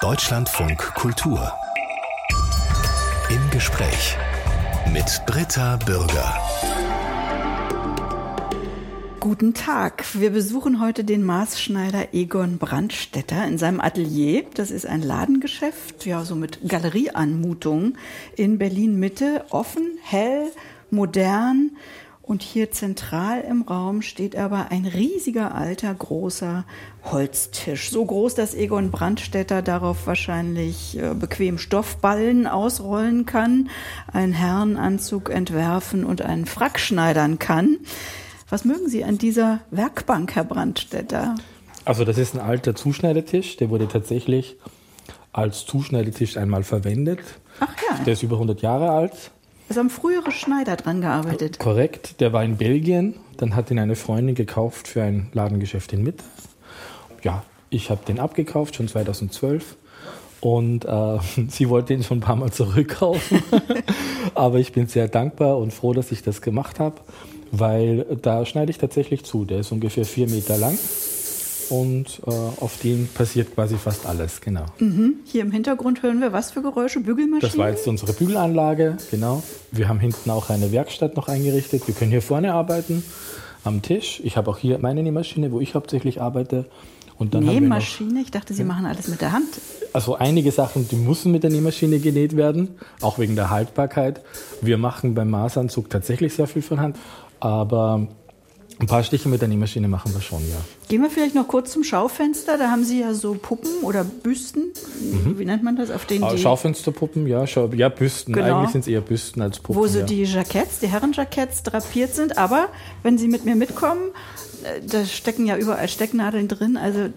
Deutschlandfunk Kultur. Im Gespräch mit Britta Bürger. Guten Tag. Wir besuchen heute den Maßschneider Egon Brandstetter in seinem Atelier. Das ist ein Ladengeschäft, ja, so mit Galerieanmutung in Berlin Mitte. Offen, hell, modern und hier zentral im Raum steht aber ein riesiger alter großer Holztisch. So groß, dass Egon Brandstätter darauf wahrscheinlich äh, bequem Stoffballen ausrollen kann, einen Herrenanzug entwerfen und einen Frack schneidern kann. Was mögen Sie an dieser Werkbank, Herr Brandstätter? Also das ist ein alter Zuschneidetisch, der wurde tatsächlich als Zuschneidetisch einmal verwendet. Ach ja. Der ist über 100 Jahre alt also haben frühere Schneider dran gearbeitet. Korrekt, der war in Belgien. Dann hat ihn eine Freundin gekauft für ein Ladengeschäft in Mitte. Ja, ich habe den abgekauft, schon 2012. Und äh, sie wollte ihn schon ein paar Mal zurückkaufen. Aber ich bin sehr dankbar und froh, dass ich das gemacht habe, weil da schneide ich tatsächlich zu. Der ist ungefähr vier Meter lang und äh, auf den passiert quasi fast alles, genau. Mhm. Hier im Hintergrund hören wir was für Geräusche? Bügelmaschinen? Das war jetzt unsere Bügelanlage, genau. Wir haben hinten auch eine Werkstatt noch eingerichtet. Wir können hier vorne arbeiten, am Tisch. Ich habe auch hier meine Nähmaschine, wo ich hauptsächlich arbeite. Und dann Nähmaschine? ich dachte, Sie ja. machen alles mit der Hand. Also einige Sachen, die müssen mit der Nähmaschine genäht werden, auch wegen der Haltbarkeit. Wir machen beim Maßanzug tatsächlich sehr viel von Hand. Aber ein paar Stiche mit der Nähmaschine machen wir schon, ja. Gehen wir vielleicht noch kurz zum Schaufenster. Da haben Sie ja so Puppen oder Büsten. Mhm. Wie nennt man das? Auf denen ah, Schaufensterpuppen, ja. Schau ja, Büsten. Genau. Eigentlich sind es eher Büsten als Puppen. Wo so ja. die Jacketts, die Herrenjacketts drapiert sind. Aber wenn Sie mit mir mitkommen, äh, da stecken ja überall Stecknadeln drin. Also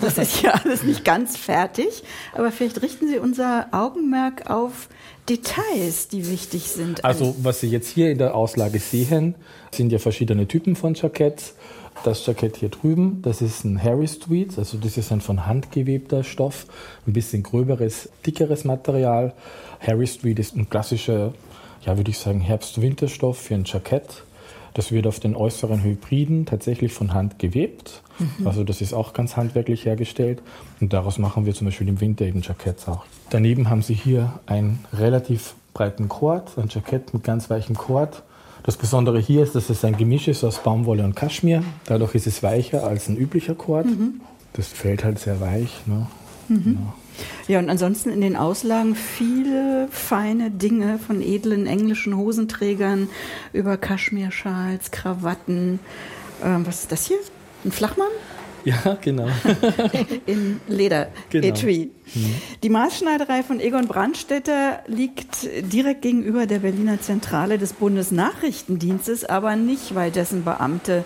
das ist ja alles nicht ganz fertig. Aber vielleicht richten Sie unser Augenmerk auf Details, die wichtig sind. Also was Sie jetzt hier in der Auslage sehen, sind ja verschiedene Typen von Jacketts. Das Jackett hier drüben, das ist ein Harry Street, also das ist ein von Hand gewebter Stoff, ein bisschen gröberes, dickeres Material. Harry Street ist ein klassischer, ja würde ich sagen, Herbst-Winterstoff für ein Jackett. Das wird auf den äußeren Hybriden tatsächlich von Hand gewebt. Mhm. Also das ist auch ganz handwerklich hergestellt. Und daraus machen wir zum Beispiel im Winter eben Jacketts auch. Daneben haben Sie hier einen relativ breiten Kord, ein Jackett mit ganz weichem Kord. Das Besondere hier ist, dass es ein Gemisch ist aus Baumwolle und Kaschmir. Dadurch ist es weicher als ein üblicher Kord. Mhm. Das fällt halt sehr weich. Ne? Mhm. Ja. Ja, und ansonsten in den Auslagen viele feine Dinge von edlen englischen Hosenträgern über Kaschmirschals, Krawatten. Ähm, was ist das hier? Ein Flachmann? Ja, genau. in Leder, genau. Etui. Mhm. Die Maßschneiderei von Egon Brandstätter liegt direkt gegenüber der Berliner Zentrale des Bundesnachrichtendienstes, aber nicht, weil dessen Beamte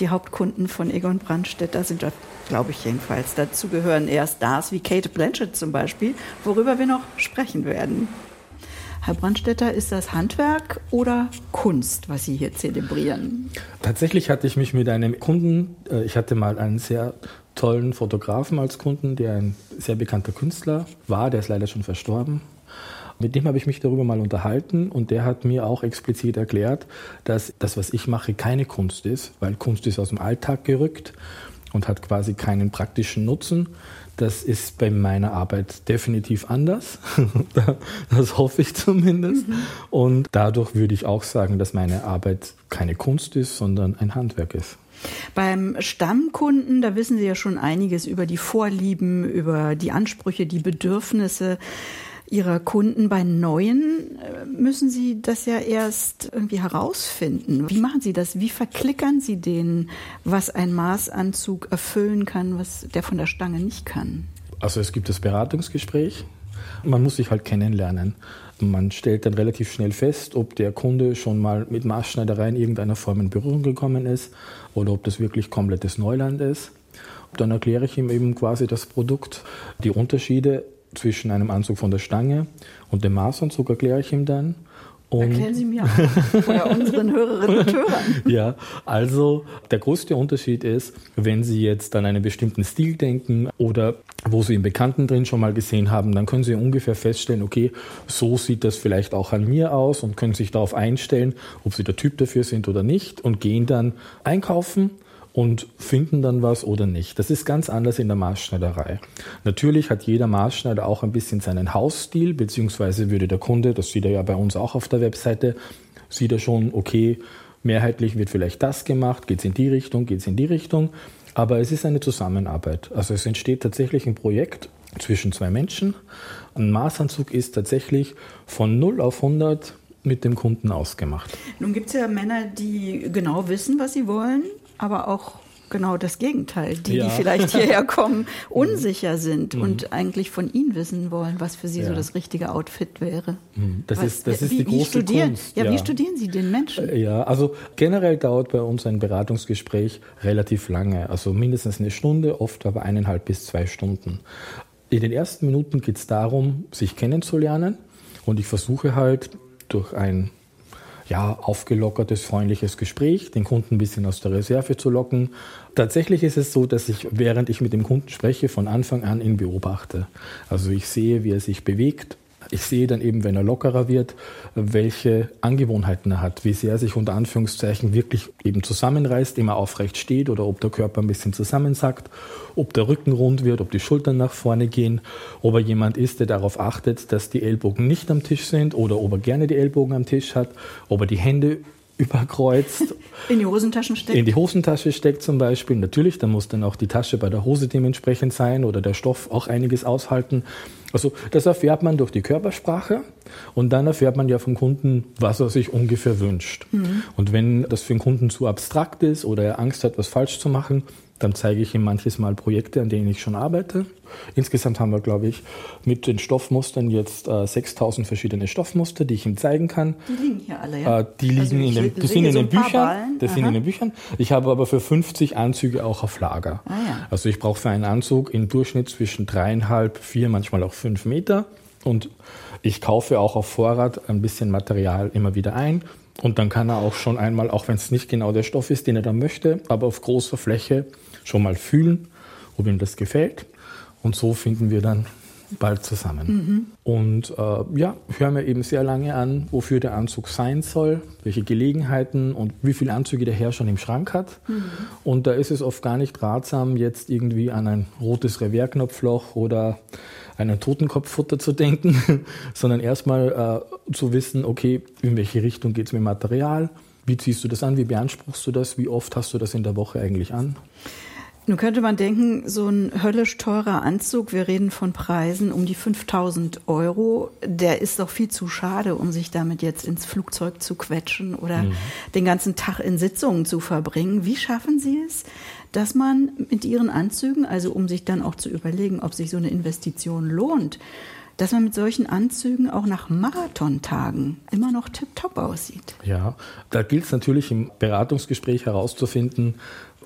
die Hauptkunden von Egon Brandstätter sind glaube ich jedenfalls. Dazu gehören eher Stars wie Kate Blanchett zum Beispiel, worüber wir noch sprechen werden. Herr Brandstetter, ist das Handwerk oder Kunst, was Sie hier zelebrieren? Tatsächlich hatte ich mich mit einem Kunden, äh, ich hatte mal einen sehr tollen Fotografen als Kunden, der ein sehr bekannter Künstler war, der ist leider schon verstorben. Mit dem habe ich mich darüber mal unterhalten und der hat mir auch explizit erklärt, dass das, was ich mache, keine Kunst ist, weil Kunst ist aus dem Alltag gerückt und hat quasi keinen praktischen Nutzen. Das ist bei meiner Arbeit definitiv anders. das hoffe ich zumindest. Mhm. Und dadurch würde ich auch sagen, dass meine Arbeit keine Kunst ist, sondern ein Handwerk ist. Beim Stammkunden, da wissen Sie ja schon einiges über die Vorlieben, über die Ansprüche, die Bedürfnisse. Ihrer Kunden. Bei neuen äh, müssen Sie das ja erst irgendwie herausfinden. Wie machen Sie das? Wie verklickern Sie denen, was ein Maßanzug erfüllen kann, was der von der Stange nicht kann? Also es gibt das Beratungsgespräch. Man muss sich halt kennenlernen. Man stellt dann relativ schnell fest, ob der Kunde schon mal mit Maßschneiderei in irgendeiner Form in Berührung gekommen ist oder ob das wirklich komplettes Neuland ist. Dann erkläre ich ihm eben quasi das Produkt, die Unterschiede zwischen einem Anzug von der Stange und dem Maßanzug erkläre ich ihm dann. Und Erklären Sie mir oder unseren Hörerinnen und Hörern. Ja, also der größte Unterschied ist, wenn Sie jetzt an einen bestimmten Stil denken oder wo Sie einen Bekannten drin schon mal gesehen haben, dann können Sie ungefähr feststellen, okay, so sieht das vielleicht auch an mir aus und können sich darauf einstellen, ob Sie der Typ dafür sind oder nicht und gehen dann einkaufen und finden dann was oder nicht. Das ist ganz anders in der Maßschneiderei. Natürlich hat jeder Maßschneider auch ein bisschen seinen Hausstil, beziehungsweise würde der Kunde, das sieht er ja bei uns auch auf der Webseite, sieht er schon, okay, mehrheitlich wird vielleicht das gemacht, geht es in die Richtung, geht es in die Richtung. Aber es ist eine Zusammenarbeit. Also es entsteht tatsächlich ein Projekt zwischen zwei Menschen. Ein Maßanzug ist tatsächlich von 0 auf 100 mit dem Kunden ausgemacht. Nun gibt es ja Männer, die genau wissen, was sie wollen, aber auch genau das Gegenteil. Die, ja. die vielleicht hierher kommen, unsicher sind mhm. und eigentlich von Ihnen wissen wollen, was für Sie ja. so das richtige Outfit wäre. Mhm. Das was, ist, das ist wie, die große studieren, Kunst. Ja, ja, wie studieren Sie den Menschen? Äh, ja, also generell dauert bei uns ein Beratungsgespräch relativ lange, also mindestens eine Stunde, oft aber eineinhalb bis zwei Stunden. In den ersten Minuten geht es darum, sich kennenzulernen und ich versuche halt durch ein ja, aufgelockertes, freundliches Gespräch, den Kunden ein bisschen aus der Reserve zu locken. Tatsächlich ist es so, dass ich, während ich mit dem Kunden spreche, von Anfang an ihn beobachte. Also ich sehe, wie er sich bewegt, ich sehe dann eben, wenn er lockerer wird, welche Angewohnheiten er hat, wie sehr er sich unter Anführungszeichen wirklich eben zusammenreißt, immer aufrecht steht oder ob der Körper ein bisschen zusammensackt, ob der Rücken rund wird, ob die Schultern nach vorne gehen, ob er jemand ist, der darauf achtet, dass die Ellbogen nicht am Tisch sind oder ob er gerne die Ellbogen am Tisch hat, ob er die Hände überkreuzt. In die Hosentaschen steckt? In die Hosentasche steckt zum Beispiel. Natürlich, da muss dann auch die Tasche bei der Hose dementsprechend sein oder der Stoff auch einiges aushalten. Also das erfährt man durch die Körpersprache und dann erfährt man ja vom Kunden, was er sich ungefähr wünscht. Mhm. Und wenn das für den Kunden zu abstrakt ist oder er Angst hat, was falsch zu machen, dann zeige ich ihm manches Mal Projekte, an denen ich schon arbeite. Insgesamt haben wir, glaube ich, mit den Stoffmustern jetzt äh, 6000 verschiedene Stoffmuster, die ich ihm zeigen kann. Die liegen hier alle, ja? Äh, die also liegen in den, das sind in den Büchern. Das sind in den Büchern. Ich habe aber für 50 Anzüge auch auf Lager. Ah, ja. Also ich brauche für einen Anzug im Durchschnitt zwischen dreieinhalb, vier, manchmal auch fünf Meter. Und ich kaufe auch auf Vorrat ein bisschen Material immer wieder ein. Und dann kann er auch schon einmal, auch wenn es nicht genau der Stoff ist, den er da möchte, aber auf großer Fläche schon mal fühlen, ob ihm das gefällt. Und so finden wir dann bald zusammen. Mhm. Und äh, ja, hören wir eben sehr lange an, wofür der Anzug sein soll, welche Gelegenheiten und wie viele Anzüge der Herr schon im Schrank hat. Mhm. Und da ist es oft gar nicht ratsam, jetzt irgendwie an ein rotes Revers-Knopfloch oder einen Totenkopffutter zu denken, sondern erstmal äh, zu wissen, okay, in welche Richtung geht es mit Material, wie ziehst du das an, wie beanspruchst du das, wie oft hast du das in der Woche eigentlich an? Nun könnte man denken, so ein höllisch teurer Anzug, wir reden von Preisen um die 5000 Euro, der ist doch viel zu schade, um sich damit jetzt ins Flugzeug zu quetschen oder mhm. den ganzen Tag in Sitzungen zu verbringen. Wie schaffen Sie es, dass man mit Ihren Anzügen, also um sich dann auch zu überlegen, ob sich so eine Investition lohnt, dass man mit solchen Anzügen auch nach Marathontagen immer noch tiptop aussieht. Ja, da gilt es natürlich im Beratungsgespräch herauszufinden,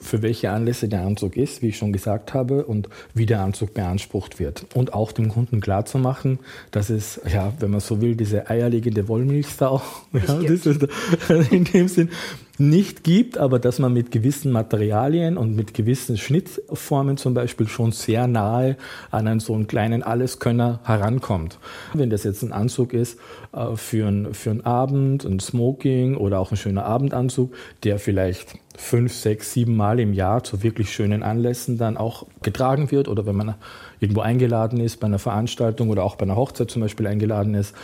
für welche Anlässe der Anzug ist, wie ich schon gesagt habe, und wie der Anzug beansprucht wird. Und auch dem Kunden klarzumachen, dass es, ja, wenn man so will, diese eierlegende Wollmilchsau, ja, das ist in dem Sinn, nicht gibt, aber dass man mit gewissen Materialien und mit gewissen Schnittformen zum Beispiel schon sehr nahe an einen so einen kleinen Alleskönner herankommt. Wenn das jetzt ein Anzug ist äh, für, ein, für einen Abend, ein Smoking oder auch ein schöner Abendanzug, der vielleicht fünf, sechs, sieben Mal im Jahr zu wirklich schönen Anlässen dann auch getragen wird oder wenn man irgendwo eingeladen ist, bei einer Veranstaltung oder auch bei einer Hochzeit zum Beispiel eingeladen ist,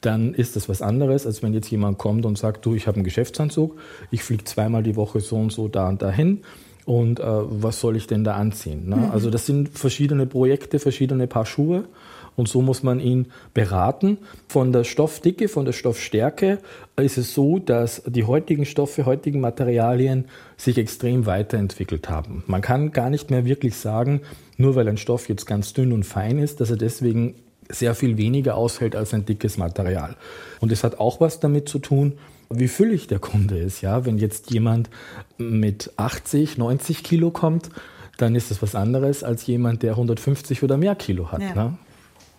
dann ist das was anderes, als wenn jetzt jemand kommt und sagt, du, ich habe einen Geschäftsanzug, ich fliege zweimal die Woche so und so da und dahin und äh, was soll ich denn da anziehen? Ne? Mhm. Also das sind verschiedene Projekte, verschiedene Paar Schuhe und so muss man ihn beraten. Von der Stoffdicke, von der Stoffstärke ist es so, dass die heutigen Stoffe, heutigen Materialien sich extrem weiterentwickelt haben. Man kann gar nicht mehr wirklich sagen, nur weil ein Stoff jetzt ganz dünn und fein ist, dass er deswegen sehr viel weniger aushält als ein dickes Material. Und es hat auch was damit zu tun, wie füllig der Kunde ist. Ja, wenn jetzt jemand mit 80, 90 Kilo kommt, dann ist das was anderes als jemand, der 150 oder mehr Kilo hat. Ja. Ne?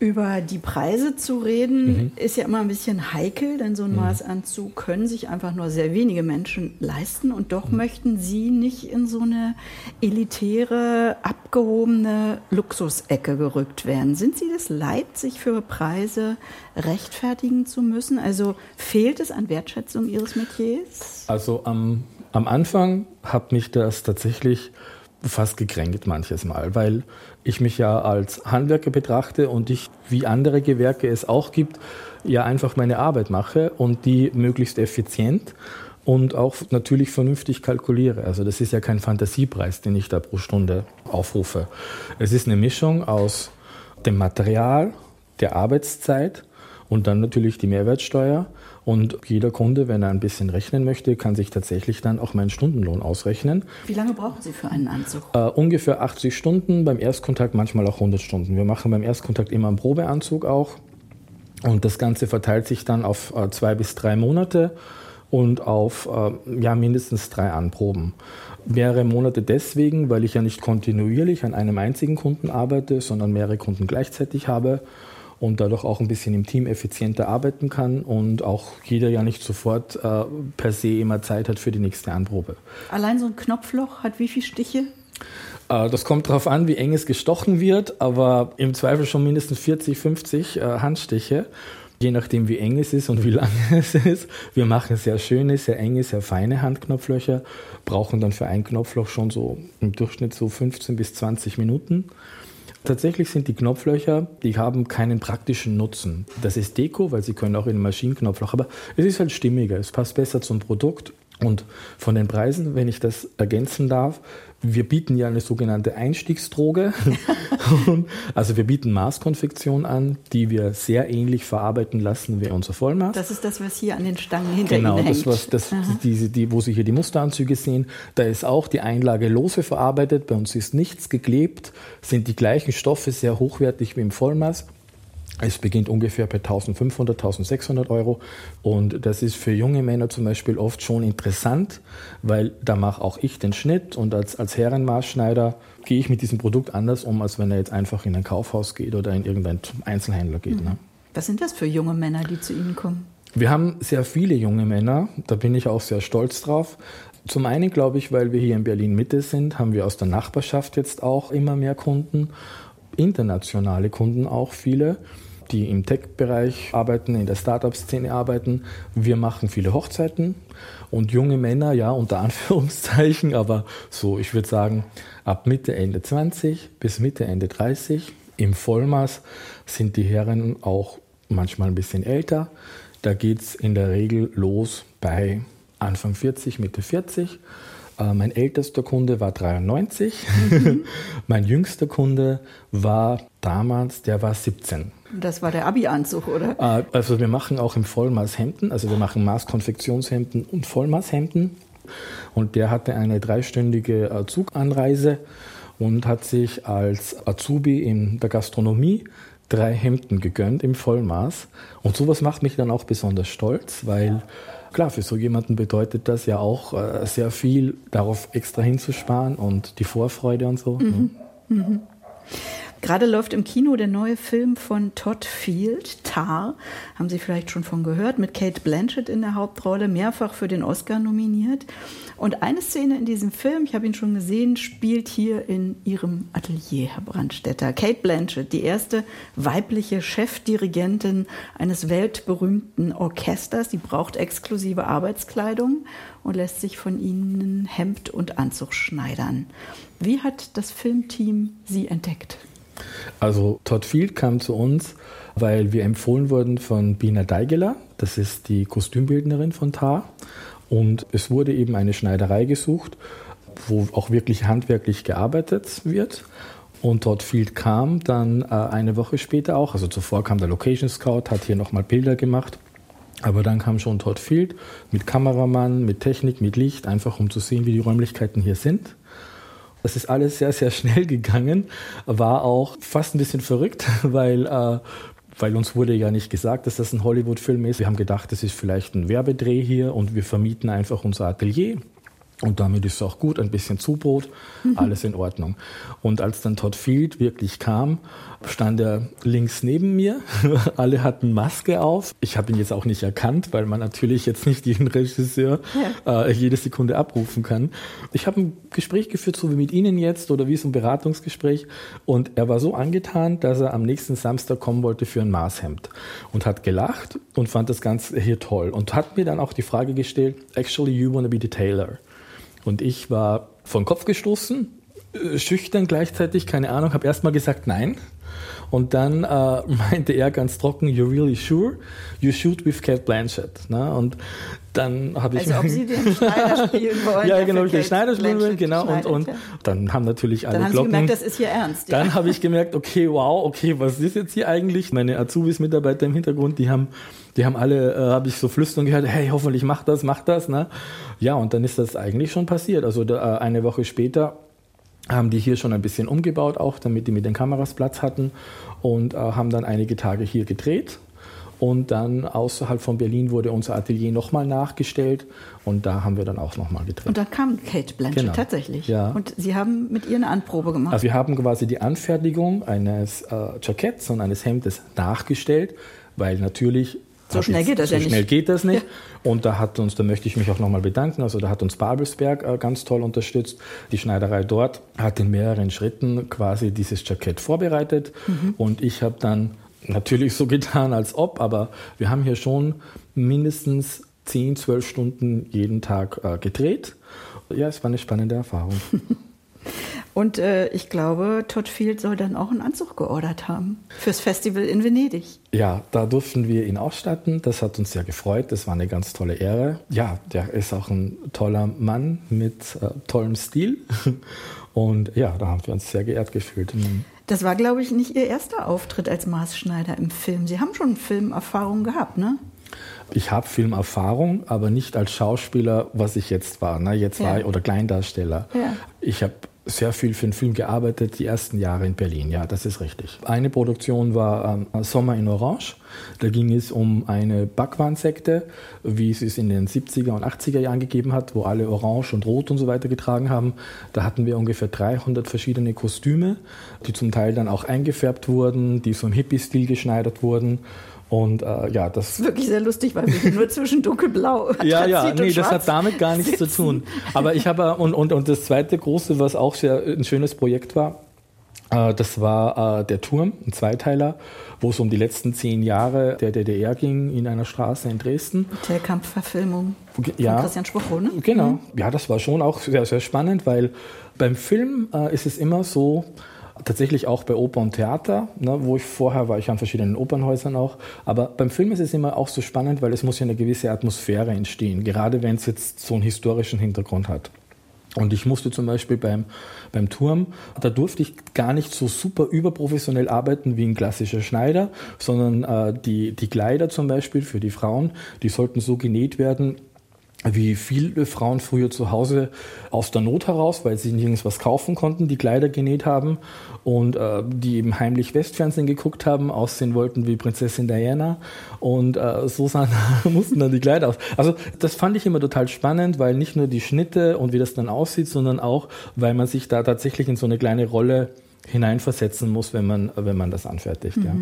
Über die Preise zu reden, mhm. ist ja immer ein bisschen heikel, denn so ein mhm. Maßanzug können sich einfach nur sehr wenige Menschen leisten. Und doch mhm. möchten Sie nicht in so eine elitäre, abgehobene Luxusecke gerückt werden. Sind Sie das leid, sich für Preise rechtfertigen zu müssen? Also fehlt es an Wertschätzung Ihres Metiers? Also am Am Anfang hat mich das tatsächlich fast gekränkt manches Mal, weil ich mich ja als Handwerker betrachte und ich, wie andere Gewerke es auch gibt, ja einfach meine Arbeit mache und die möglichst effizient und auch natürlich vernünftig kalkuliere. Also das ist ja kein Fantasiepreis, den ich da pro Stunde aufrufe. Es ist eine Mischung aus dem Material, der Arbeitszeit und dann natürlich die Mehrwertsteuer. Und jeder Kunde, wenn er ein bisschen rechnen möchte, kann sich tatsächlich dann auch meinen Stundenlohn ausrechnen. Wie lange brauchen Sie für einen Anzug? Äh, ungefähr 80 Stunden, beim Erstkontakt manchmal auch 100 Stunden. Wir machen beim Erstkontakt immer einen Probeanzug auch. Und das Ganze verteilt sich dann auf äh, zwei bis drei Monate und auf äh, ja, mindestens drei Anproben. Mehrere Monate deswegen, weil ich ja nicht kontinuierlich an einem einzigen Kunden arbeite, sondern mehrere Kunden gleichzeitig habe und dadurch auch ein bisschen im Team effizienter arbeiten kann und auch jeder ja nicht sofort äh, per se immer Zeit hat für die nächste Anprobe. Allein so ein Knopfloch hat wie viele Stiche? Äh, das kommt darauf an, wie eng es gestochen wird, aber im Zweifel schon mindestens 40, 50 äh, Handstiche, je nachdem wie eng es ist und wie lang es ist. Wir machen sehr schöne, sehr enge, sehr feine Handknopflöcher, brauchen dann für ein Knopfloch schon so im Durchschnitt so 15 bis 20 Minuten. Tatsächlich sind die Knopflöcher, die haben keinen praktischen Nutzen. Das ist Deko, weil sie können auch in einem Maschinenknopfloch, aber es ist halt stimmiger, es passt besser zum Produkt und von den Preisen, wenn ich das ergänzen darf, wir bieten ja eine sogenannte Einstiegsdroge. also wir bieten Maßkonfektion an, die wir sehr ähnlich verarbeiten lassen wie unser Vollmaß. Das ist das, was hier an den Stangen hinter genau, Ihnen hängt. Genau, das, das, diese, die, wo Sie hier die Musteranzüge sehen. Da ist auch die Einlage lose verarbeitet. Bei uns ist nichts geklebt, sind die gleichen Stoffe sehr hochwertig wie im Vollmaß. Es beginnt ungefähr bei 1500, 1600 Euro. Und das ist für junge Männer zum Beispiel oft schon interessant, weil da mache auch ich den Schnitt und als, als Herrenmaßschneider gehe ich mit diesem Produkt anders um, als wenn er jetzt einfach in ein Kaufhaus geht oder in irgendeinen Einzelhändler geht. Mhm. Ne? Was sind das für junge Männer, die zu Ihnen kommen? Wir haben sehr viele junge Männer, da bin ich auch sehr stolz drauf. Zum einen glaube ich, weil wir hier in Berlin Mitte sind, haben wir aus der Nachbarschaft jetzt auch immer mehr Kunden internationale Kunden auch viele, die im Tech-Bereich arbeiten, in der Startup-Szene arbeiten. Wir machen viele Hochzeiten und junge Männer, ja, unter Anführungszeichen, aber so, ich würde sagen, ab Mitte, Ende 20 bis Mitte, Ende 30 im Vollmaß sind die Herren auch manchmal ein bisschen älter. Da geht es in der Regel los bei Anfang 40, Mitte 40 äh, mein ältester Kunde war 93. Mhm. mein jüngster Kunde war damals, der war 17. Das war der Abi-Anzug, oder? Äh, also wir machen auch im Vollmaß Hemden, also wir machen Maßkonfektionshemden und Vollmaßhemden. Und der hatte eine dreistündige äh, Zuganreise und hat sich als Azubi in der Gastronomie drei Hemden gegönnt im Vollmaß. Und sowas macht mich dann auch besonders stolz, weil Klar, für so jemanden bedeutet das ja auch äh, sehr viel, darauf extra hinzusparen und die Vorfreude und so. Mhm. Ne? Mhm. Gerade läuft im Kino der neue Film von Todd Field, Tar. Haben Sie vielleicht schon von gehört, mit Kate Blanchett in der Hauptrolle, mehrfach für den Oscar nominiert. Und eine Szene in diesem Film, ich habe ihn schon gesehen, spielt hier in Ihrem Atelier, Herr Brandstetter. Kate Blanchett, die erste weibliche Chefdirigentin eines weltberühmten Orchesters, die braucht exklusive Arbeitskleidung und lässt sich von ihnen Hemd und Anzug schneidern. Wie hat das Filmteam Sie entdeckt? Also Todd Field kam zu uns, weil wir empfohlen wurden von Bina Deigeler, das ist die Kostümbildnerin von Tar. Und es wurde eben eine Schneiderei gesucht, wo auch wirklich handwerklich gearbeitet wird. Und Todd Field kam dann äh, eine Woche später auch, also zuvor kam der Location Scout, hat hier nochmal Bilder gemacht. Aber dann kam schon Todd Field mit Kameramann, mit Technik, mit Licht, einfach um zu sehen, wie die Räumlichkeiten hier sind. Das ist alles sehr, sehr schnell gegangen, war auch fast ein bisschen verrückt, weil, äh, weil uns wurde ja nicht gesagt, dass das ein Hollywood-Film ist. Wir haben gedacht, das ist vielleicht ein Werbedreh hier und wir vermieten einfach unser Atelier. Und damit ist es auch gut, ein bisschen Zubrot, mhm. alles in Ordnung. Und als dann Todd Field wirklich kam, stand er links neben mir. Alle hatten Maske auf. Ich habe ihn jetzt auch nicht erkannt, weil man natürlich jetzt nicht jeden Regisseur ja. äh, jede Sekunde abrufen kann. Ich habe ein Gespräch geführt, so wie mit Ihnen jetzt oder wie so ein Beratungsgespräch. Und er war so angetan, dass er am nächsten Samstag kommen wollte für ein Maßhemd und hat gelacht und fand das Ganze hier toll und hat mir dann auch die Frage gestellt, actually you want to be the tailor. Und ich war von Kopf gestoßen, schüchtern gleichzeitig, keine Ahnung, habe erstmal gesagt nein. Und dann äh, meinte er ganz trocken, you're really sure? You shoot with Cat Blanchett. Ne? Und dann habe ich... Also ob Sie den Schneider spielen wollen. ja, genau, den Schneider spielen wollen, genau. Und, und dann haben natürlich alle dann haben Glocken... Sie gemerkt, das ist hier ernst. Dann ja. habe ich gemerkt, okay, wow, okay, was ist jetzt hier eigentlich? Meine Azubis-Mitarbeiter im Hintergrund, die haben, die haben alle, äh, habe ich so flüstern gehört, hey, hoffentlich mach das, mach das. Ne? Ja, und dann ist das eigentlich schon passiert. Also da, äh, eine Woche später haben die hier schon ein bisschen umgebaut, auch damit die mit den Kameras Platz hatten und äh, haben dann einige Tage hier gedreht. Und dann außerhalb von Berlin wurde unser Atelier nochmal nachgestellt und da haben wir dann auch nochmal gedreht. Und dann kam Kate Blanchett Genau. tatsächlich. Ja. Und Sie haben mit ihr eine Anprobe gemacht. Also wir haben quasi die Anfertigung eines äh, Jacketts und eines Hemdes nachgestellt, weil natürlich So schnell geht das so ja nicht. schnell geht das nicht. Und da hat uns, da möchte ich mich auch nochmal bedanken. Also da hat uns Babelsberg äh, ganz toll unterstützt. Die Schneiderei dort hat in mehreren Schritten quasi dieses Jackett vorbereitet. Mhm. Und ich habe dann natürlich so getan, als ob, aber wir haben hier schon mindestens 10, 12 Stunden jeden Tag äh, gedreht. Ja, es war eine spannende Erfahrung. Und äh, ich glaube, Todd Field soll dann auch einen Anzug geordert haben fürs Festival in Venedig. Ja, da durften wir ihn ausstatten. Das hat uns sehr gefreut. Das war eine ganz tolle Ehre. Ja, der ist auch ein toller Mann mit äh, tollem Stil. Und ja, da haben wir uns sehr geehrt gefühlt. Das war, glaube ich, nicht Ihr erster Auftritt als Maßschneider im Film. Sie haben schon Filmerfahrung gehabt, ne? Ich habe Filmerfahrung, aber nicht als Schauspieler, was ich jetzt war. Ne? Jetzt Ja. war ich, oder Kleindarsteller. Ja. Ich habe sehr viel für den Film gearbeitet, die ersten Jahre in Berlin. Ja, das ist richtig. Eine Produktion war ähm, Sommer in Orange. Da ging es um eine Backwarnsekte, wie es es in den 70er und 80er Jahren gegeben hat, wo alle Orange und Rot und so weiter getragen haben. Da hatten wir ungefähr 300 verschiedene Kostüme, die zum Teil dann auch eingefärbt wurden, die so im Hippie-Stil geschneidert wurden. Und äh, ja, das Das ist wirklich sehr lustig, weil wir nur zwischen dunkelblau, ja, ja, nee, das hat damit gar nichts zu sitzen. tun. Aber ich habe, und, und, und das zweite große, was auch sehr ein schönes Projekt war, äh, das war äh, der Turm, ein Zweiteiler, wo es um die letzten zehn Jahre der DDR ging in einer Straße in Dresden. Hotelkampfverfilmung von Ja. Christian Spruchow, ne? Genau. Ja, das war schon auch sehr, sehr spannend, weil beim Film äh, ist es immer so, tatsächlich auch bei Oper und Theater, ne, wo ich vorher war, ich an verschiedenen Opernhäusern auch, aber beim Film ist es immer auch so spannend, weil es muss ja eine gewisse Atmosphäre entstehen, gerade wenn es jetzt so einen historischen Hintergrund hat. Und ich musste zum Beispiel beim, beim Turm, da durfte ich gar nicht so super überprofessionell arbeiten wie ein klassischer Schneider, sondern äh, die, die Kleider zum Beispiel für die Frauen, die sollten so genäht werden, wie viele Frauen früher zu Hause aus der Not heraus, weil sie nirgends was kaufen konnten, die Kleider genäht haben und äh, die eben heimlich Westfernsehen geguckt haben, aussehen wollten wie Prinzessin Diana und äh, so sahen, mussten dann die Kleider aus. Also das fand ich immer total spannend, weil nicht nur die Schnitte und wie das dann aussieht, sondern auch, weil man sich da tatsächlich in so eine kleine Rolle hineinversetzen muss, wenn man, wenn man das anfertigt. Ja.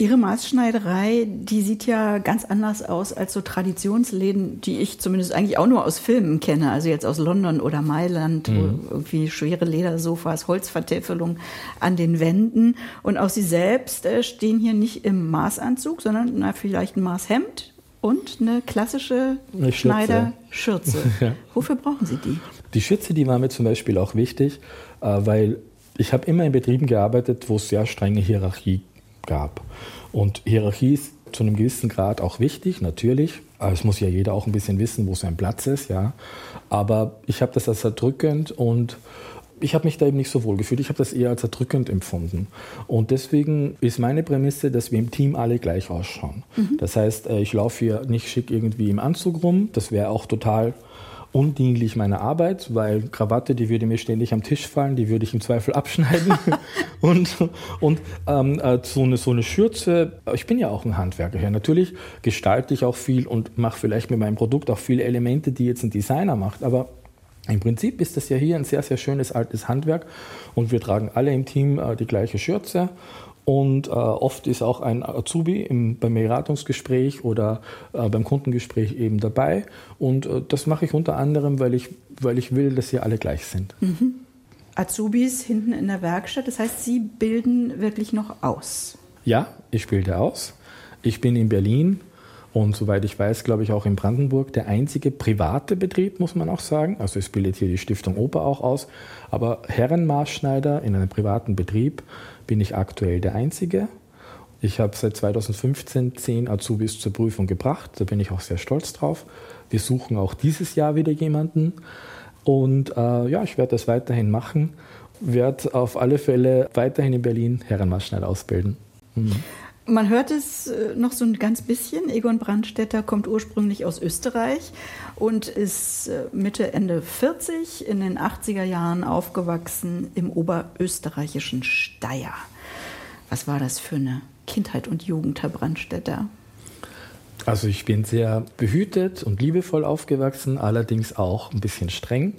Ihre Maßschneiderei, die sieht ja ganz anders aus als so Traditionsläden, die ich zumindest eigentlich auch nur aus Filmen kenne. Also jetzt aus London oder Mailand, wo irgendwie schwere Ledersofas, Holzvertäfelung an den Wänden. Und auch Sie selbst äh, stehen hier nicht im Maßanzug, sondern na, vielleicht ein Maßhemd und eine klassische Eine. Schneiderschürze. Ja. Wofür brauchen Sie die? Die Schürze, die war mir zum Beispiel auch wichtig, äh, weil ich habe immer in Betrieben gearbeitet, wo es sehr strenge Hierarchie gab. Und Hierarchie ist zu einem gewissen Grad auch wichtig, natürlich. Es muss ja jeder auch ein bisschen wissen, wo sein Platz ist, ja. Aber ich habe das als erdrückend und ich habe mich da eben nicht so wohl gefühlt. Ich habe das eher als erdrückend empfunden. Und deswegen ist meine Prämisse, dass wir im Team alle gleich ausschauen. Das heißt, äh, ich laufe hier nicht schick irgendwie im Anzug rum. Das wäre auch total undienlich meiner Arbeit, weil Krawatte, die würde mir ständig am Tisch fallen, die würde ich im Zweifel abschneiden. und und ähm, äh, so, eine, so eine Schürze, ich bin ja auch ein Handwerker hier. Natürlich gestalte ich auch viel und mache vielleicht mit meinem Produkt auch viele Elemente, die jetzt ein Designer macht. Aber im Prinzip ist das ja hier ein sehr, sehr schönes altes Handwerk und wir tragen alle im Team äh, die gleiche Schürze. Und äh, oft ist auch ein Azubi im, beim Beratungsgespräch oder äh, beim Kundengespräch eben dabei. Und äh, das mache ich unter anderem, weil ich, weil ich will, dass hier alle gleich sind. Azubis hinten in der Werkstatt. Das heißt, Sie bilden wirklich noch aus. Ja, ich bilde aus. Ich bin in Berlin und soweit ich weiß, glaube ich auch in Brandenburg der einzige private Betrieb, muss man auch sagen. Also es bildet hier die Stiftung Oper auch aus. Aber Herrenmaßschneider in einem privaten Betrieb bin ich aktuell der einzige. Ich habe seit 2015 zehn Azubis zur Prüfung gebracht. Da bin ich auch sehr stolz drauf. Wir suchen auch dieses Jahr wieder jemanden. Und äh, ja, ich werde das weiterhin machen. Werde auf alle Fälle weiterhin in Berlin Herrenmaßschneider ausbilden. Mhm. Man hört es äh, noch so ein ganz bisschen. Egon Brandstätter kommt ursprünglich aus Österreich und ist äh, Mitte, Ende 40 in den 80er Jahren aufgewachsen im oberösterreichischen Steyr. Was war das für eine Kindheit und Jugend, Herr Brandstätter? Also ich bin sehr behütet und liebevoll aufgewachsen, allerdings auch ein bisschen streng.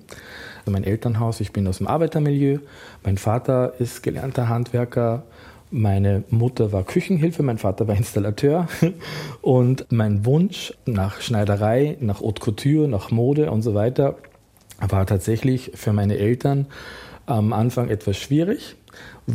Also mein Elternhaus, ich bin aus dem Arbeitermilieu. Mein Vater ist gelernter Handwerker. Meine Mutter war Küchenhilfe, mein Vater war Installateur. Und mein Wunsch nach Schneiderei, nach Haute Couture, nach Mode und so weiter war tatsächlich für meine Eltern am Anfang etwas schwierig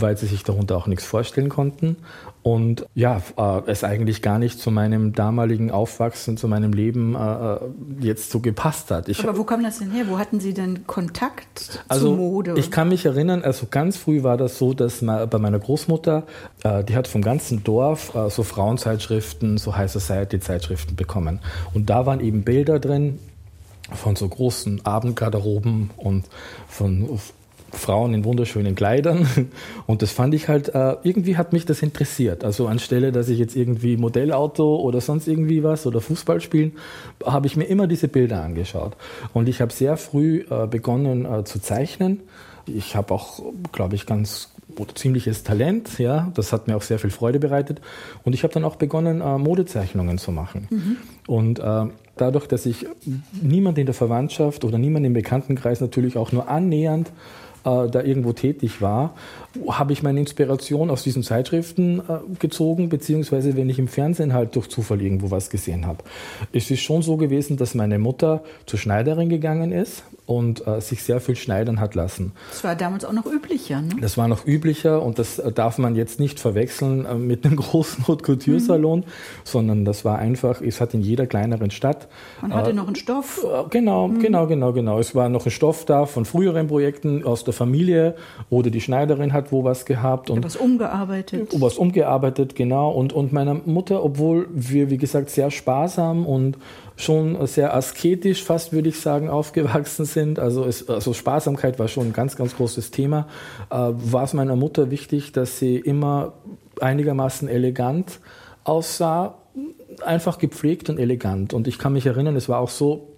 weil sie sich darunter auch nichts vorstellen konnten. Und ja, äh, es eigentlich gar nicht zu meinem damaligen Aufwachsen, zu meinem Leben äh, äh jetzt so gepasst hat. Ich, Aber wo kam das denn her? Wo hatten Sie denn Kontakt also, zur Mode? Ich kann mich erinnern, also ganz früh war das so, dass bei meiner Großmutter, äh, die hat vom ganzen Dorf äh, so Frauenzeitschriften, so High Society Zeitschriften bekommen. Und da waren eben Bilder drin, von so großen Abendgarderoben und von Frauen in wunderschönen Kleidern. Und das fand ich halt, äh, irgendwie hat mich das interessiert. Also anstelle, dass ich jetzt irgendwie Modellauto oder sonst irgendwie was oder Fußball spielen, habe ich mir immer diese Bilder angeschaut. Und ich habe sehr früh äh, begonnen äh, zu zeichnen. Ich habe auch, glaube ich, ganz ziemliches Talent, ja, das hat mir auch sehr viel Freude bereitet. Und ich habe dann auch begonnen, äh, Modezeichnungen zu machen. Mhm. Und äh, dadurch, dass ich niemand in der Verwandtschaft oder niemand im Bekanntenkreis natürlich auch nur annähernd äh, da irgendwo tätig war, habe ich meine Inspiration aus diesen Zeitschriften äh, gezogen, beziehungsweise wenn ich im Fernsehen halt durch Zufall irgendwo was gesehen habe. Es ist schon so gewesen, dass meine Mutter zur Schneiderin gegangen ist und äh, sich sehr viel schneidern hat lassen. Das war damals auch noch üblicher, ne? Das war noch üblicher und das äh, darf man jetzt nicht verwechseln äh, mit einem großen Haute Couture Salon, mhm. sondern das war einfach, es hat in jeder kleineren Stadt. Man hatte äh, noch einen Stoff. Genau, mhm. genau, genau, genau. Es war noch ein Stoff da von früheren Projekten aus der Familie oder die Schneiderin hat wo was gehabt. Und was umgearbeitet. Was umgearbeitet, genau. Und, und meiner Mutter, obwohl wir, wie gesagt, sehr sparsam und schon sehr asketisch, fast würde ich sagen, aufgewachsen sind. Also, es, also Sparsamkeit war schon ein ganz, ganz großes Thema. Äh, war es meiner Mutter wichtig, dass sie immer einigermaßen elegant aussah, einfach gepflegt und elegant. Und ich kann mich erinnern, es war auch so,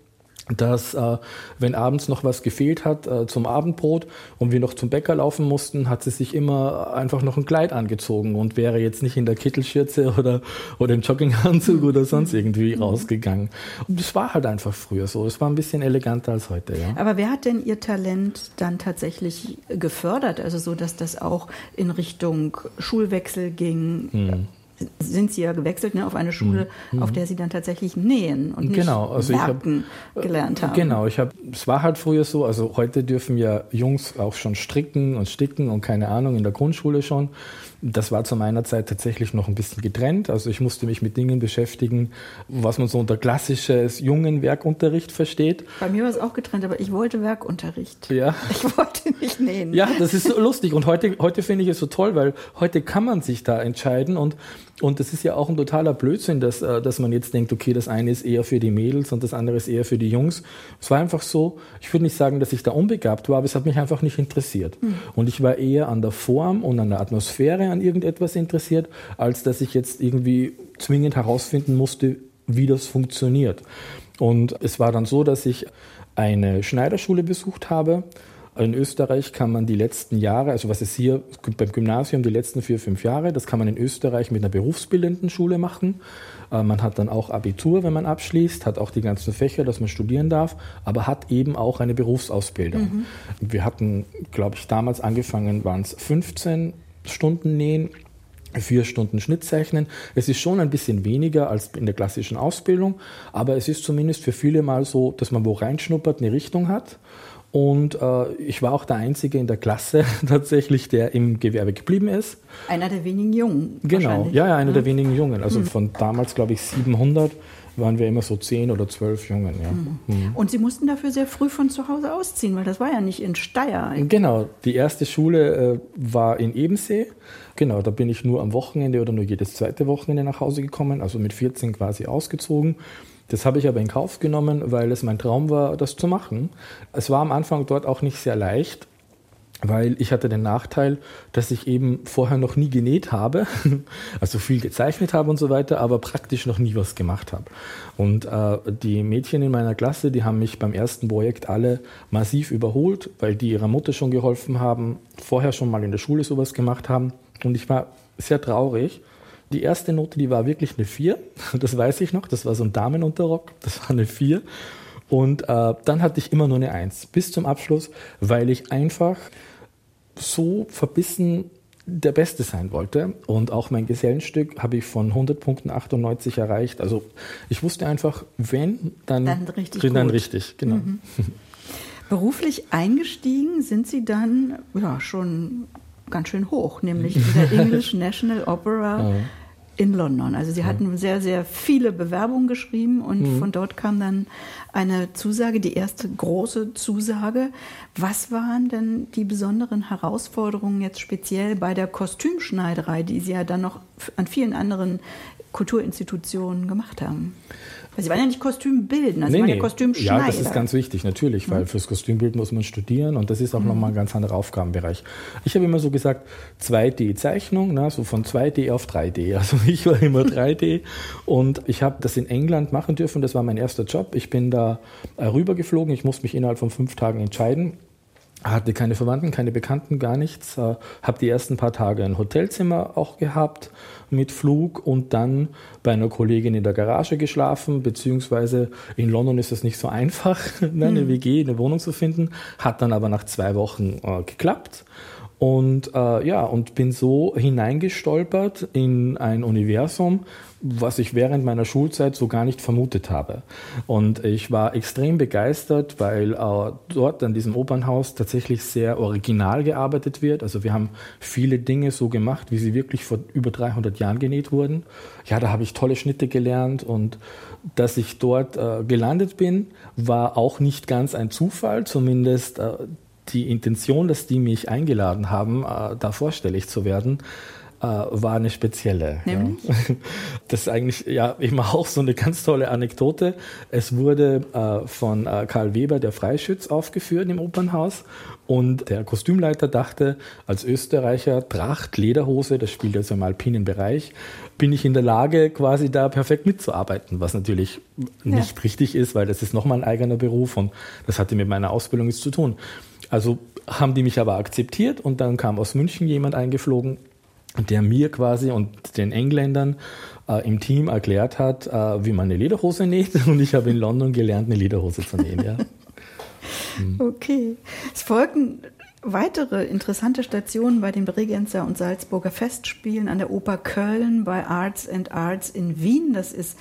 dass äh, wenn abends noch was gefehlt hat äh, zum Abendbrot und wir noch zum Bäcker laufen mussten, hat sie sich immer einfach noch ein Kleid angezogen und wäre jetzt nicht in der Kittelschürze oder, oder im Jogginganzug oder sonst irgendwie mhm. rausgegangen. Und das war halt einfach früher so. Es war ein bisschen eleganter als heute. Ja. Aber wer hat denn ihr Talent dann tatsächlich gefördert? Also so, dass das auch in Richtung Schulwechsel ging, hm sind sie ja gewechselt ne, auf eine Schule, mhm. auf der sie dann tatsächlich nähen und nicht genau, also Werken hab, gelernt haben. Genau, ich habe, es war halt früher so, also heute dürfen ja Jungs auch schon stricken und sticken und keine Ahnung, in der Grundschule schon. Das war zu meiner Zeit tatsächlich noch ein bisschen getrennt. Also ich musste mich mit Dingen beschäftigen, was man so unter klassisches jungen Werkunterricht versteht. Bei mir war es auch getrennt, aber ich wollte Werkunterricht. Ja. Ich wollte nicht nähen. Ja, das ist so lustig. Und heute, heute finde ich es so toll, weil heute kann man sich da entscheiden und und das ist ja auch ein totaler Blödsinn, dass, äh, dass man jetzt denkt, okay, das eine ist eher für die Mädels und das andere ist eher für die Jungs. Es war einfach so, ich würde nicht sagen, dass ich da unbegabt war, aber es hat mich einfach nicht interessiert. Mhm. Und ich war eher an der Form und an der Atmosphäre an irgendetwas interessiert, als dass ich jetzt irgendwie zwingend herausfinden musste, wie das funktioniert. Und es war dann so, dass ich eine Schneiderschule besucht habe in Österreich kann man die letzten Jahre, also was ist hier beim Gymnasium, die letzten vier, fünf Jahre, das kann man in Österreich mit einer berufsbildenden Schule machen. Äh, man hat dann auch Abitur, wenn man abschließt, hat auch die ganzen Fächer, dass man studieren darf, aber hat eben auch eine Berufsausbildung. Mhm. Wir hatten, glaube ich, damals angefangen, waren es 15 Stunden nähen, vier Stunden Schnittzeichnen. Es ist schon ein bisschen weniger als in der klassischen Ausbildung, aber es ist zumindest für viele mal so, dass man wo reinschnuppert, eine Richtung hat Und äh, ich war auch der Einzige in der Klasse tatsächlich, der im Gewerbe geblieben ist. Einer der wenigen Jungen. Genau, ja, ja, einer ja. der wenigen Jungen. Also hm. von damals, glaube ich, 700 waren wir immer so zehn oder zwölf Jungen. Ja. Mhm. Mhm. Und Sie mussten dafür sehr früh von zu Hause ausziehen, weil das war ja nicht in Steyr. Genau, die erste Schule äh, war in Ebensee. Genau, da bin ich nur am Wochenende oder nur jedes zweite Wochenende nach Hause gekommen, also mit 14 quasi ausgezogen. Das habe ich aber in Kauf genommen, weil es mein Traum war, das zu machen. Es war am Anfang dort auch nicht sehr leicht, weil ich hatte den Nachteil, dass ich eben vorher noch nie genäht habe, also viel gezeichnet habe und so weiter, aber praktisch noch nie was gemacht habe. Und äh, die Mädchen in meiner Klasse, die haben mich beim ersten Projekt alle massiv überholt, weil die ihrer Mutter schon geholfen haben, vorher schon mal in der Schule sowas gemacht haben. Und ich war sehr traurig. Die erste Note, die war wirklich eine 4, das weiß ich noch, das war so ein Damenunterrock, das war eine 4. Und äh, dann hatte ich immer nur eine Eins bis zum Abschluss, weil ich einfach so verbissen der Beste sein wollte. Und auch mein Gesellenstück habe ich von 100 Punkten 98 erreicht. Also ich wusste einfach, wenn, dann, dann richtig. Dann richtig, genau. Mhm. Beruflich eingestiegen sind Sie dann ja schon ganz schön hoch, nämlich in der English National Opera. In London. Also sie hatten sehr, sehr viele Bewerbungen geschrieben und mhm. von dort kam dann eine Zusage, die erste große Zusage. Was waren denn die besonderen Herausforderungen jetzt speziell bei der Kostümschneiderei, die Sie ja dann noch an vielen anderen Kulturinstitutionen gemacht haben? Weil Sie waren ja nicht Kostümbilden, also nee, waren ja Kostümschneider. Ja, das ist ganz wichtig, natürlich, weil mhm. fürs Kostümbild muss man studieren und das ist auch mhm. nochmal ein ganz anderer Aufgabenbereich. Ich habe immer so gesagt, 2D-Zeichnung, ne, so von 2D auf 3D. Also ich war immer 3D und ich habe das in England machen dürfen, das war mein erster Job. Ich bin da äh, rübergeflogen, ich musste mich innerhalb von fünf Tagen entscheiden hatte keine Verwandten, keine Bekannten, gar nichts. Äh, habe die ersten paar Tage ein Hotelzimmer auch gehabt mit Flug und dann bei einer Kollegin in der Garage geschlafen, beziehungsweise in London ist es nicht so einfach, ne, eine mhm. WG, eine Wohnung zu finden. Hat dann aber nach zwei Wochen äh, geklappt. Und äh, ja, und bin so hineingestolpert in ein Universum, was ich während meiner Schulzeit so gar nicht vermutet habe. Und ich war extrem begeistert, weil äh, dort an diesem Opernhaus tatsächlich sehr original gearbeitet wird. Also wir haben viele Dinge so gemacht, wie sie wirklich vor über 300 Jahren genäht wurden. Ja, da habe ich tolle Schnitte gelernt und dass ich dort äh, gelandet bin, war auch nicht ganz ein Zufall, zumindest äh, die Intention, dass die mich eingeladen haben, äh, da vorstellig zu werden, äh, war eine spezielle. Nämlich? Ja. Das ist eigentlich ja immer auch so eine ganz tolle Anekdote. Es wurde äh, von äh, Karl Weber der Freischütz aufgeführt im Opernhaus und der Kostümleiter dachte, als Österreicher Tracht, Lederhose, das spielt also im alpinen Bereich, bin ich in der Lage, quasi da perfekt mitzuarbeiten, was natürlich ja. nicht richtig ist, weil das ist nochmal ein eigener Beruf und das hatte mit meiner Ausbildung nichts zu tun. Also haben die mich aber akzeptiert und dann kam aus München jemand eingeflogen, der mir quasi und den Engländern äh, im Team erklärt hat, äh, wie man eine Lederhose näht und ich habe in London gelernt, eine Lederhose zu nähen. Ja. Hm. Okay. Es folgten weitere interessante Stationen bei den Bregenzer und Salzburger Festspielen an der Oper Köln, bei Arts and Arts in Wien. Das ist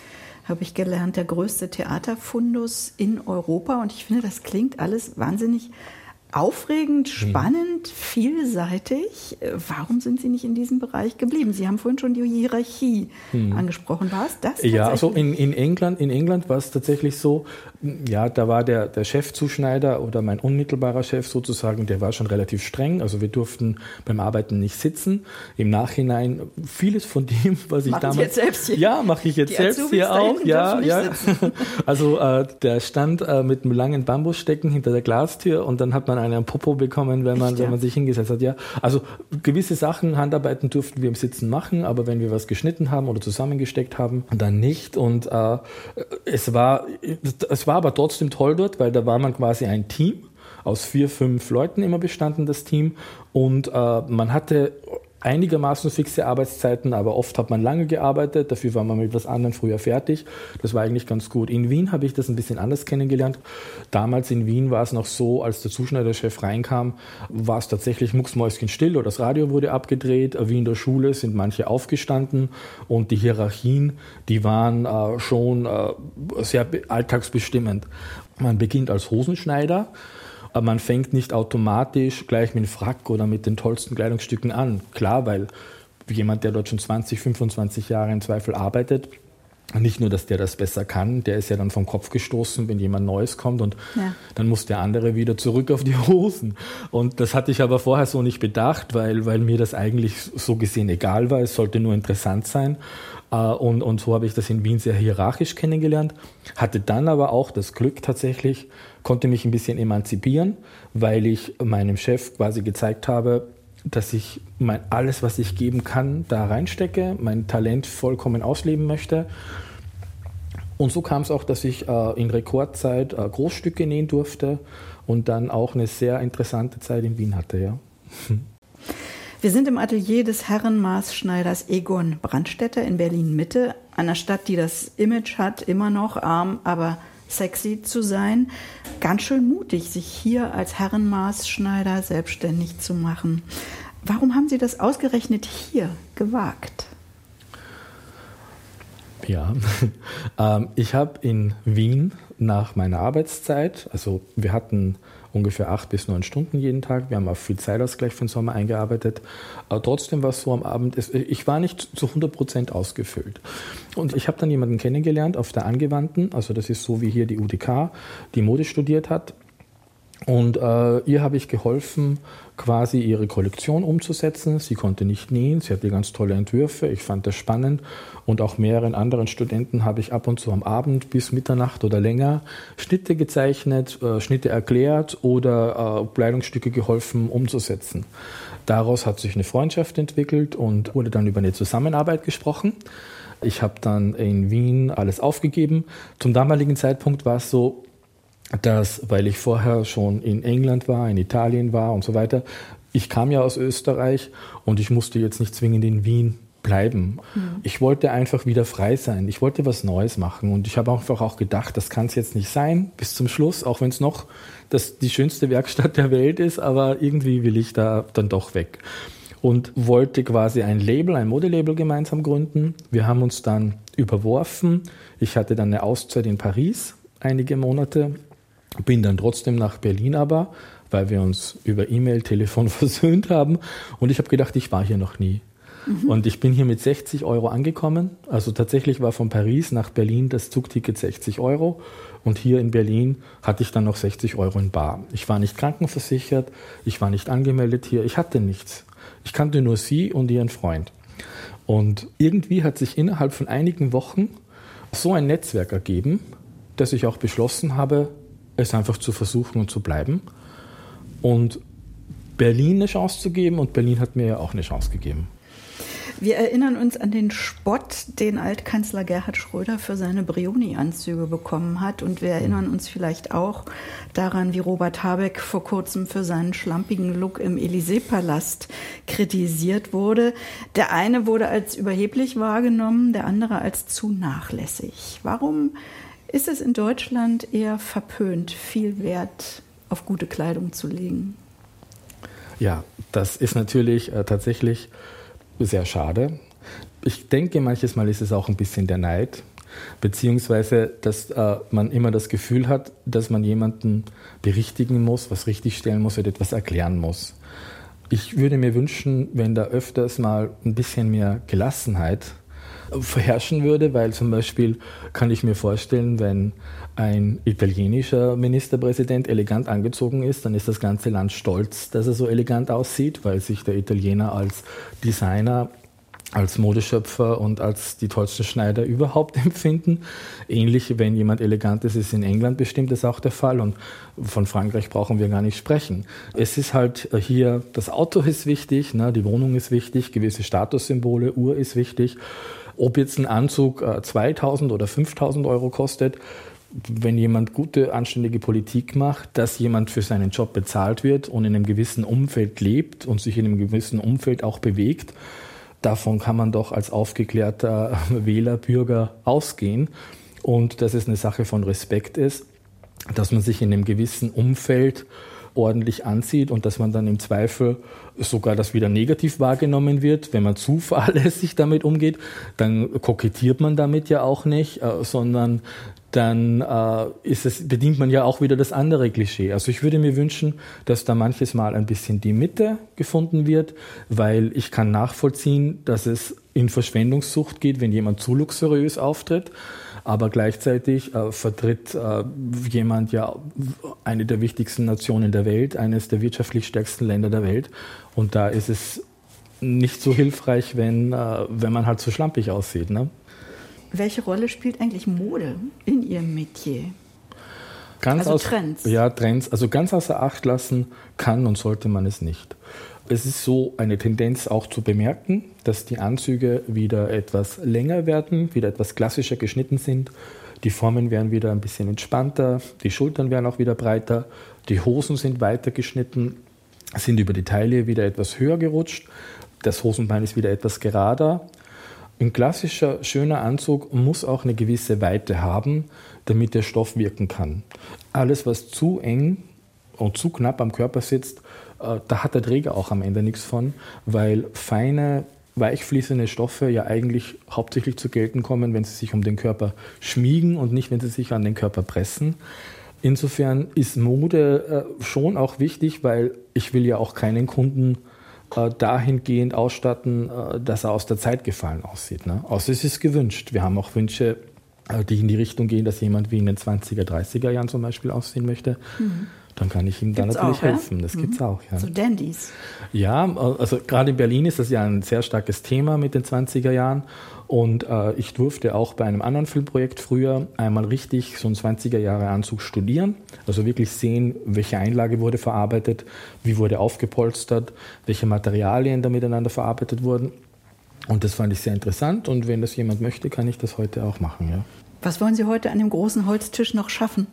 habe ich gelernt, der größte Theaterfundus in Europa. Und ich finde, das klingt alles wahnsinnig aufregend, mhm. spannend, vielseitig. Warum sind Sie nicht in diesem Bereich geblieben? Sie haben vorhin schon die Hierarchie hm. angesprochen. War es das? Ja, also in, in, England, in England war es tatsächlich so, ja, da war der, der Chefzuschneider oder mein unmittelbarer Chef sozusagen, der war schon relativ streng. Also wir durften beim Arbeiten nicht sitzen. Im Nachhinein vieles von dem, was ich Machen damals. Sie jetzt selbst hier? Ja, mache ich jetzt die selbst Azubis hier auch. Ja, ja. Also äh, der stand äh, mit einem langen Bambusstecken hinter der Glastür und dann hat man einen Popo bekommen, wenn man, Echt, ja? wenn man sich hingesetzt hat. Ja, also gewisse Sachen, Handarbeiten durften wir im Sitzen machen, aber wenn wir was geschnitten haben oder zusammengesteckt haben, dann nicht. Und äh, es war, es war aber trotzdem toll dort, weil da war man quasi ein Team aus vier, fünf Leuten immer bestanden, das Team. Und äh, man hatte einigermaßen fixe Arbeitszeiten, aber oft hat man lange gearbeitet, dafür war man mit was anderem früher fertig. Das war eigentlich ganz gut. In Wien habe ich das ein bisschen anders kennengelernt. Damals in Wien war es noch so, als der Zuschneiderchef reinkam, war es tatsächlich mucksmäuschen still oder das Radio wurde abgedreht. Wie in der Schule sind manche aufgestanden und die Hierarchien, die waren äh, schon äh, sehr alltagsbestimmend. Man beginnt als Hosenschneider Aber man fängt nicht automatisch gleich mit dem Frack oder mit den tollsten Kleidungsstücken an. Klar, weil jemand, der dort schon 20, 25 Jahre im Zweifel arbeitet, nicht nur, dass der das besser kann, der ist ja dann vom Kopf gestoßen, wenn jemand Neues kommt und ja. dann muss der andere wieder zurück auf die Hosen. Und das hatte ich aber vorher so nicht bedacht, weil, weil mir das eigentlich so gesehen egal war. Es sollte nur interessant sein. Äh, und, und so habe ich das in Wien sehr hierarchisch kennengelernt. Hatte dann aber auch das Glück tatsächlich, konnte mich ein bisschen emanzipieren, weil ich meinem Chef quasi gezeigt habe, dass ich mein, alles, was ich geben kann, da reinstecke, mein Talent vollkommen ausleben möchte. Und so kam es auch, dass ich äh, in Rekordzeit äh, Großstücke nähen durfte und dann auch eine sehr interessante Zeit in Wien hatte. Ja. Wir sind im Atelier des Herrenmaßschneiders Egon Brandstätter in Berlin Mitte, einer Stadt, die das Image hat, immer noch arm, aber sexy zu sein. Ganz schön mutig, sich hier als Herrenmaßschneider selbstständig zu machen. Warum haben Sie das ausgerechnet hier gewagt? Ja, ähm, ich habe in Wien nach meiner Arbeitszeit, also wir hatten ungefähr acht bis neun Stunden jeden Tag. Wir haben auch viel Zeitausgleich für den Sommer eingearbeitet. Aber trotzdem war es so am Abend, ich war nicht zu 100 Prozent ausgefüllt. Und ich habe dann jemanden kennengelernt auf der Angewandten, also das ist so wie hier die UDK, die Mode studiert hat. Und äh, ihr habe ich geholfen, quasi ihre Kollektion umzusetzen. Sie konnte nicht nähen, sie hatte ganz tolle Entwürfe, ich fand das spannend. Und auch mehreren anderen Studenten habe ich ab und zu am Abend bis Mitternacht oder länger Schnitte gezeichnet, äh, Schnitte erklärt oder äh, Kleidungsstücke geholfen umzusetzen. Daraus hat sich eine Freundschaft entwickelt und wurde dann über eine Zusammenarbeit gesprochen. Ich habe dann in Wien alles aufgegeben. Zum damaligen Zeitpunkt war es so, dass, weil ich vorher schon in England war, in Italien war und so weiter, ich kam ja aus Österreich und ich musste jetzt nicht zwingend in Wien bleiben. Mhm. Ich wollte einfach wieder frei sein. Ich wollte was Neues machen und ich habe einfach auch gedacht, das kann es jetzt nicht sein bis zum Schluss, auch wenn es noch das, die schönste Werkstatt der Welt ist, aber irgendwie will ich da dann doch weg. Und wollte quasi ein Label, ein Modelabel gemeinsam gründen. Wir haben uns dann überworfen. Ich hatte dann eine Auszeit in Paris, einige Monate, bin dann trotzdem nach Berlin aber, weil wir uns über E-Mail, Telefon versöhnt haben. Und ich habe gedacht, ich war hier noch nie. Mhm. Und ich bin hier mit 60 Euro angekommen. Also tatsächlich war von Paris nach Berlin das Zugticket 60 Euro. Und hier in Berlin hatte ich dann noch 60 Euro in Bar. Ich war nicht krankenversichert, ich war nicht angemeldet hier, ich hatte nichts. Ich kannte nur sie und ihren Freund. Und irgendwie hat sich innerhalb von einigen Wochen so ein Netzwerk ergeben, dass ich auch beschlossen habe, es einfach zu versuchen und zu bleiben. Und Berlin eine Chance zu geben und Berlin hat mir ja auch eine Chance gegeben. Wir erinnern uns an den Spott, den Altkanzler Gerhard Schröder für seine Brioni-Anzüge bekommen hat. Und wir erinnern uns vielleicht auch daran, wie Robert Habeck vor kurzem für seinen schlampigen Look im Élysée-Palast kritisiert wurde. Der eine wurde als überheblich wahrgenommen, der andere als zu nachlässig. Warum ist es in Deutschland eher verpönt, viel Wert auf gute Kleidung zu legen? Ja, das ist natürlich äh, tatsächlich sehr schade. Ich denke, manches Mal ist es auch ein bisschen der Neid, beziehungsweise, dass äh, man immer das Gefühl hat, dass man jemanden berichtigen muss, was richtigstellen muss oder etwas erklären muss. Ich würde mir wünschen, wenn da öfters mal ein bisschen mehr Gelassenheit verherrschen würde, weil zum Beispiel kann ich mir vorstellen, wenn ein italienischer Ministerpräsident elegant angezogen ist, dann ist das ganze Land stolz, dass er so elegant aussieht, weil sich der Italiener als Designer als Modeschöpfer und als die tollsten Schneider überhaupt empfinden. Ähnlich, wenn jemand elegant ist, ist in England bestimmt das auch der Fall und von Frankreich brauchen wir gar nicht sprechen. Es ist halt hier, das Auto ist wichtig, ne, die Wohnung ist wichtig, gewisse Statussymbole, Uhr ist wichtig ob jetzt ein Anzug äh, 2000 oder 5000 Euro kostet, wenn jemand gute, anständige Politik macht, dass jemand für seinen Job bezahlt wird und in einem gewissen Umfeld lebt und sich in einem gewissen Umfeld auch bewegt, davon kann man doch als aufgeklärter Wähler, Bürger ausgehen. Und dass es eine Sache von Respekt ist, dass man sich in einem gewissen Umfeld ordentlich anzieht und dass man dann im Zweifel sogar das wieder negativ wahrgenommen wird, wenn man zu fahrlässig damit umgeht, dann kokettiert man damit ja auch nicht, äh, sondern dann äh, ist es, bedient man ja auch wieder das andere Klischee. Also ich würde mir wünschen, dass da manches Mal ein bisschen die Mitte gefunden wird, weil ich kann nachvollziehen, dass es in Verschwendungssucht geht, wenn jemand zu luxuriös auftritt. Aber gleichzeitig äh, vertritt äh, jemand ja eine der wichtigsten Nationen der Welt, eines der wirtschaftlich stärksten Länder der Welt. Und da ist es nicht so hilfreich, wenn, äh, wenn man halt so schlampig aussieht. Ne? Welche Rolle spielt eigentlich Mode in Ihrem Metier? Ganz also aus, Trends. Ja, Trends. Also ganz außer Acht lassen kann und sollte man es nicht. Es ist so eine Tendenz auch zu bemerken, dass die Anzüge wieder etwas länger werden, wieder etwas klassischer geschnitten sind. Die Formen werden wieder ein bisschen entspannter, die Schultern werden auch wieder breiter, die Hosen sind weiter geschnitten, sind über die Taille wieder etwas höher gerutscht, das Hosenbein ist wieder etwas gerader. Ein klassischer, schöner Anzug muss auch eine gewisse Weite haben, damit der Stoff wirken kann. Alles, was zu eng und zu knapp am Körper sitzt, da hat der Träger auch am Ende nichts von, weil feine, weichfließende Stoffe ja eigentlich hauptsächlich zu gelten kommen, wenn sie sich um den Körper schmiegen und nicht, wenn sie sich an den Körper pressen. Insofern ist Mode äh, schon auch wichtig, weil ich will ja auch keinen Kunden äh, dahingehend ausstatten, dass er aus der Zeit gefallen aussieht. Ne? Außer es ist gewünscht. Wir haben auch Wünsche, die in die Richtung gehen, dass jemand wie in den 20er, 30er Jahren zum Beispiel aussehen möchte. Mhm dann kann ich ihm da natürlich auch, helfen. Ja? Das gibt es mhm. auch. Ja. So Dandys. Ja, also gerade in Berlin ist das ja ein sehr starkes Thema mit den 20er Jahren. Und äh, ich durfte auch bei einem anderen Filmprojekt früher einmal richtig so einen 20er Jahre Anzug studieren. Also wirklich sehen, welche Einlage wurde verarbeitet, wie wurde aufgepolstert, welche Materialien da miteinander verarbeitet wurden. Und das fand ich sehr interessant. Und wenn das jemand möchte, kann ich das heute auch machen. Ja. Was wollen Sie heute an dem großen Holztisch noch schaffen?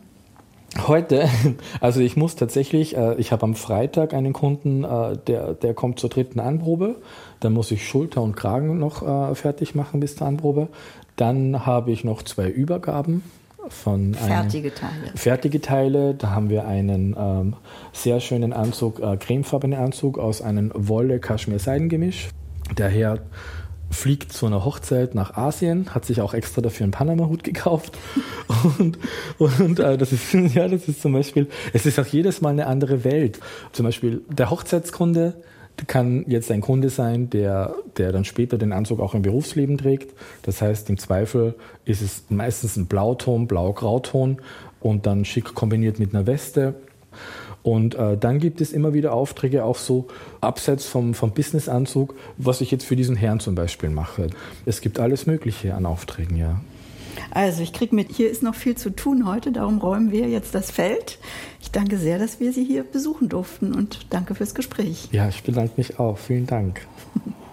Heute, also ich muss tatsächlich, äh, ich habe am Freitag einen Kunden, äh, der, der kommt zur dritten Anprobe. Dann muss ich Schulter und Kragen noch äh, fertig machen bis zur Anprobe. Dann habe ich noch zwei Übergaben von fertige Teile. Fertige Teile. Da haben wir einen ähm, sehr schönen Anzug, cremefarbenen Anzug aus einem Wolle-Kaschmir-Seidengemisch. Der Herr fliegt zu einer Hochzeit nach Asien, hat sich auch extra dafür einen Panama-Hut gekauft. Und, und äh, das ist, ja, das ist zum Beispiel, es ist auch jedes Mal eine andere Welt. Zum Beispiel der Hochzeitskunde kann jetzt ein Kunde sein, der, der dann später den Anzug auch im Berufsleben trägt. Das heißt, im Zweifel ist es meistens ein Blauton, Blau-Grauton und dann schick kombiniert mit einer Weste. Und äh, dann gibt es immer wieder Aufträge auch so abseits vom, vom Businessanzug, was ich jetzt für diesen Herrn zum Beispiel mache. Es gibt alles Mögliche an Aufträgen, ja. Also ich kriege mit, hier ist noch viel zu tun heute, darum räumen wir jetzt das Feld. Ich danke sehr, dass wir Sie hier besuchen durften und danke fürs Gespräch. Ja, ich bedanke mich auch. Vielen Dank.